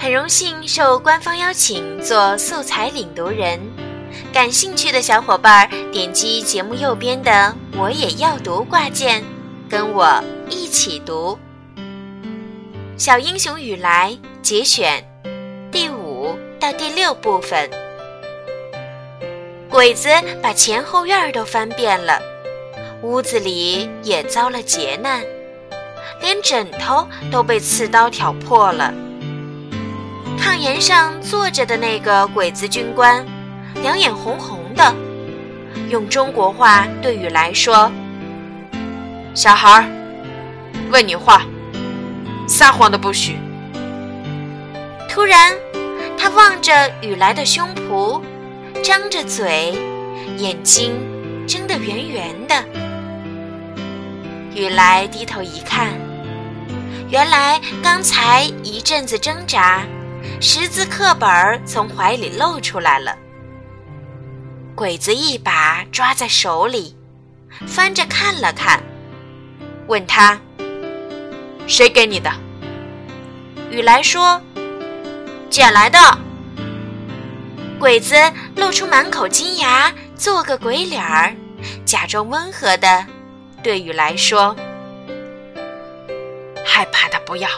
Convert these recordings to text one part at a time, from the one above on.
很荣幸受官方邀请做素材领读人，感兴趣的小伙伴点击节目右边的“我也要读”挂件，跟我一起读《小英雄雨来》节选第五到第六部分。鬼子把前后院都翻遍了，屋子里也遭了劫难，连枕头都被刺刀挑破了。檐上坐着的那个鬼子军官，两眼红红的，用中国话对雨来说：“小孩儿，问你话，撒谎的不许。”突然，他望着雨来的胸脯，张着嘴，眼睛睁得圆圆的。雨来低头一看，原来刚才一阵子挣扎。识字课本从怀里露出来了，鬼子一把抓在手里，翻着看了看，问他：“谁给你的？”雨来说：“捡来的。”鬼子露出满口金牙，做个鬼脸儿，假装温和的对雨来说：“害怕的不要，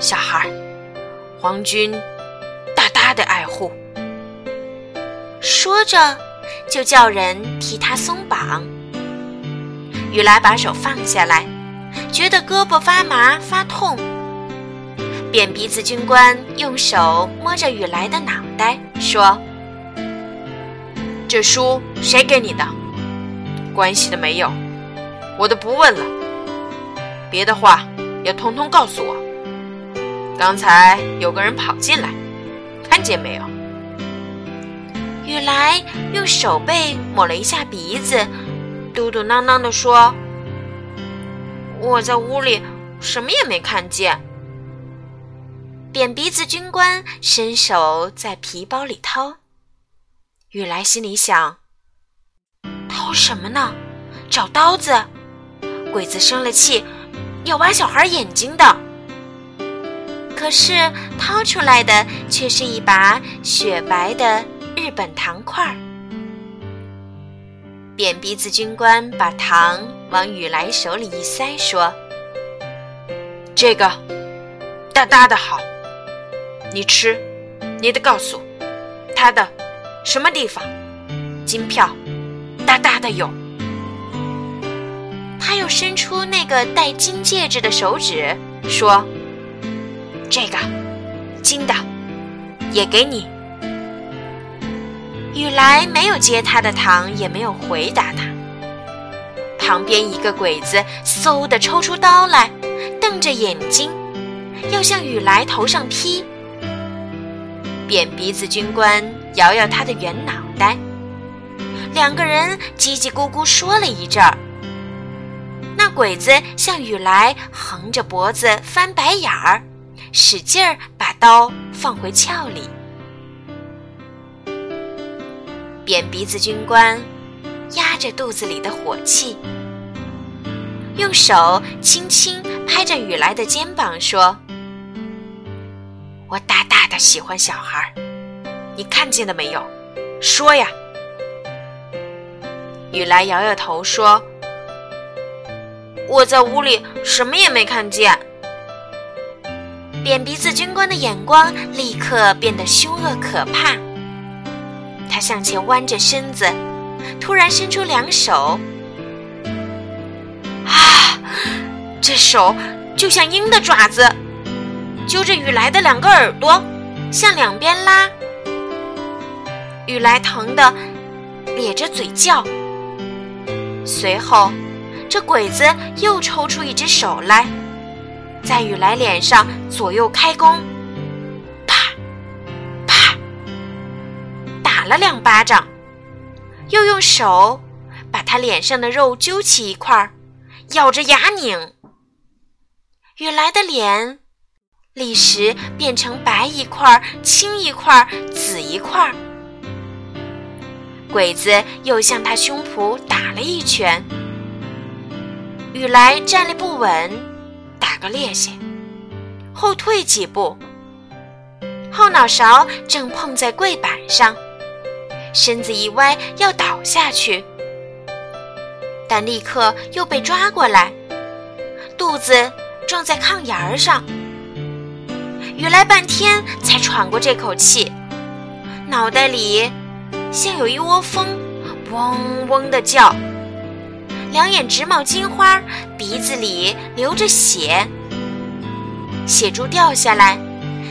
小孩。”皇军大大的爱护，说着就叫人替他松绑。雨来把手放下来，觉得胳膊发麻发痛。扁鼻子军官用手摸着雨来的脑袋，说：“这书谁给你的？关系的没有，我都不问了。别的话也通通告诉我。”刚才有个人跑进来，看见没有？雨来用手背抹了一下鼻子，嘟嘟囔囔地说：“我在屋里什么也没看见。”扁鼻子军官伸手在皮包里掏，雨来心里想：“掏什么呢？找刀子？鬼子生了气，要挖小孩眼睛的。”可是掏出来的却是一把雪白的日本糖块儿。扁鼻子军官把糖往雨来手里一塞，说：“这个大大的好，你吃，你得告诉他的什么地方，金票大大的有。”他又伸出那个戴金戒指的手指，说。这个金的也给你。雨来没有接他的糖，也没有回答他。旁边一个鬼子嗖的抽出刀来，瞪着眼睛，要向雨来头上劈。扁鼻子军官摇摇他的圆脑袋，两个人叽叽咕咕说了一阵儿。那鬼子向雨来横着脖子翻白眼儿。使劲儿把刀放回鞘里，扁鼻子军官压着肚子里的火气，用手轻轻拍着雨来的肩膀说：“我大大的喜欢小孩，你看见了没有？说呀！”雨来摇摇头说：“我在屋里什么也没看见。”扁鼻子军官的眼光立刻变得凶恶可怕。他向前弯着身子，突然伸出两手，啊！这手就像鹰的爪子，揪着雨来的两个耳朵，向两边拉。雨来疼得咧着嘴叫。随后，这鬼子又抽出一只手来。在雨来脸上左右开弓，啪，啪，打了两巴掌，又用手把他脸上的肉揪起一块儿，咬着牙拧。雨来的脸立时变成白一块、青一块、紫一块。鬼子又向他胸脯打了一拳，雨来站立不稳。打个趔趄，后退几步，后脑勺正碰在柜板上，身子一歪要倒下去，但立刻又被抓过来，肚子撞在炕沿儿上。雨来半天才喘过这口气，脑袋里像有一窝蜂，嗡嗡的叫，两眼直冒金花，鼻子里流着血，血珠掉下来，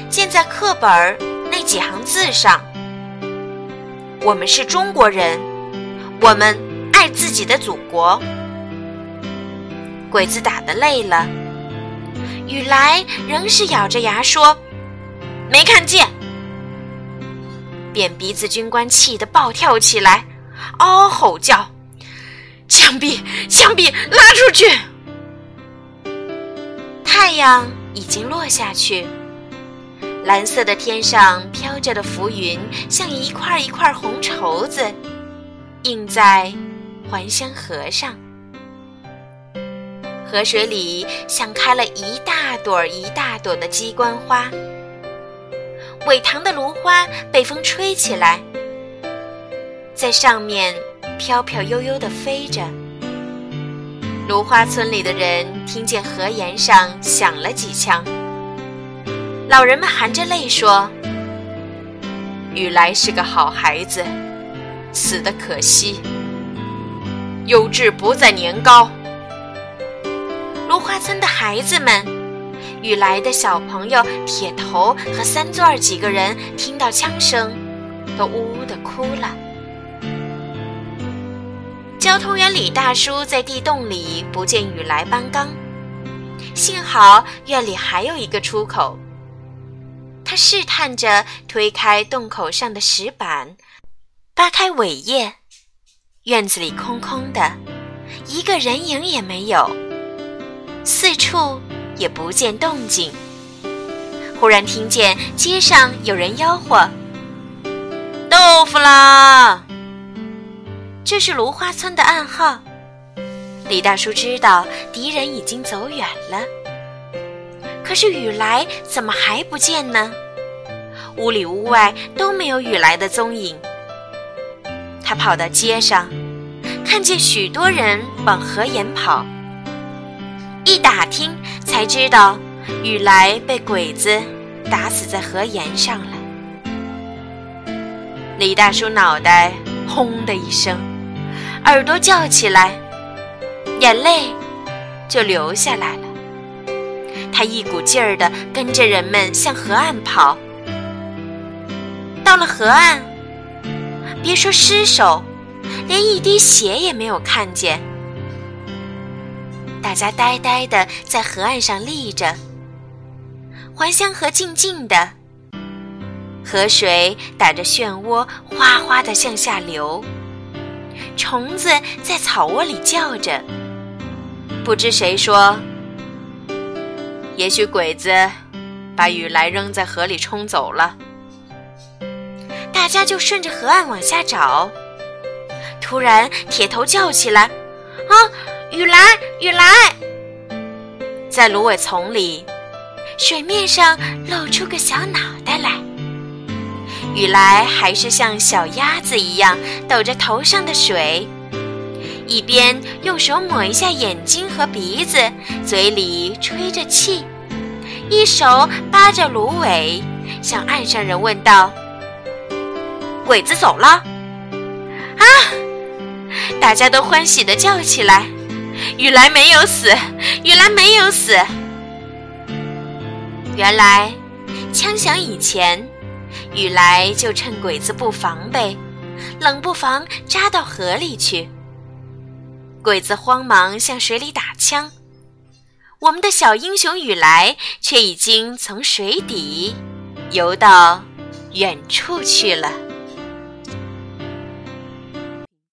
溅在课本儿那几行字上：“我们是中国人，我们爱自己的祖国。”鬼子打得累了。雨来仍是咬着牙说：“没看见。”扁鼻子军官气得暴跳起来，嗷嗷吼叫：“枪毙！枪毙！拉出去！”太阳已经落下去，蓝色的天上飘着的浮云像一块一块红绸子，印在还乡河上。河水里像开了一大朵一大朵的鸡冠花，苇塘的芦花被风吹起来，在上面飘飘悠悠地飞着。芦花村里的人听见河沿上响了几枪，老人们含着泪说：“雨来是个好孩子，死的可惜。有志不在年高。”芦花村的孩子们，雨来的小朋友铁头和三钻儿几个人听到枪声，都呜呜地哭了。交通员李大叔在地洞里不见雨来搬缸，幸好院里还有一个出口。他试探着推开洞口上的石板，扒开苇叶，院子里空空的，一个人影也没有。四处也不见动静，忽然听见街上有人吆喝：“豆腐啦！”这是芦花村的暗号。李大叔知道敌人已经走远了，可是雨来怎么还不见呢？屋里屋外都没有雨来的踪影。他跑到街上，看见许多人往河沿跑。一打听才知道，雨来被鬼子打死在河沿上了。李大叔脑袋轰的一声，耳朵叫起来，眼泪就流下来了。他一股劲儿地跟着人们向河岸跑。到了河岸，别说尸首，连一滴血也没有看见。大家呆呆地在河岸上立着，还乡河静静的，河水打着漩涡，哗哗地向下流。虫子在草窝里叫着，不知谁说：“也许鬼子把雨来扔在河里冲走了。”大家就顺着河岸往下找。突然，铁头叫起来：“啊！”雨来，雨来！在芦苇丛里，水面上露出个小脑袋来。雨来还是像小鸭子一样抖着头上的水，一边用手抹一下眼睛和鼻子，嘴里吹着气，一手扒着芦苇，向岸上人问道：“鬼子走了？”啊！大家都欢喜地叫起来。雨来没有死，雨来没有死。原来，枪响以前，雨来就趁鬼子不防备，冷不防扎到河里去。鬼子慌忙向水里打枪，我们的小英雄雨来却已经从水底游到远处去了。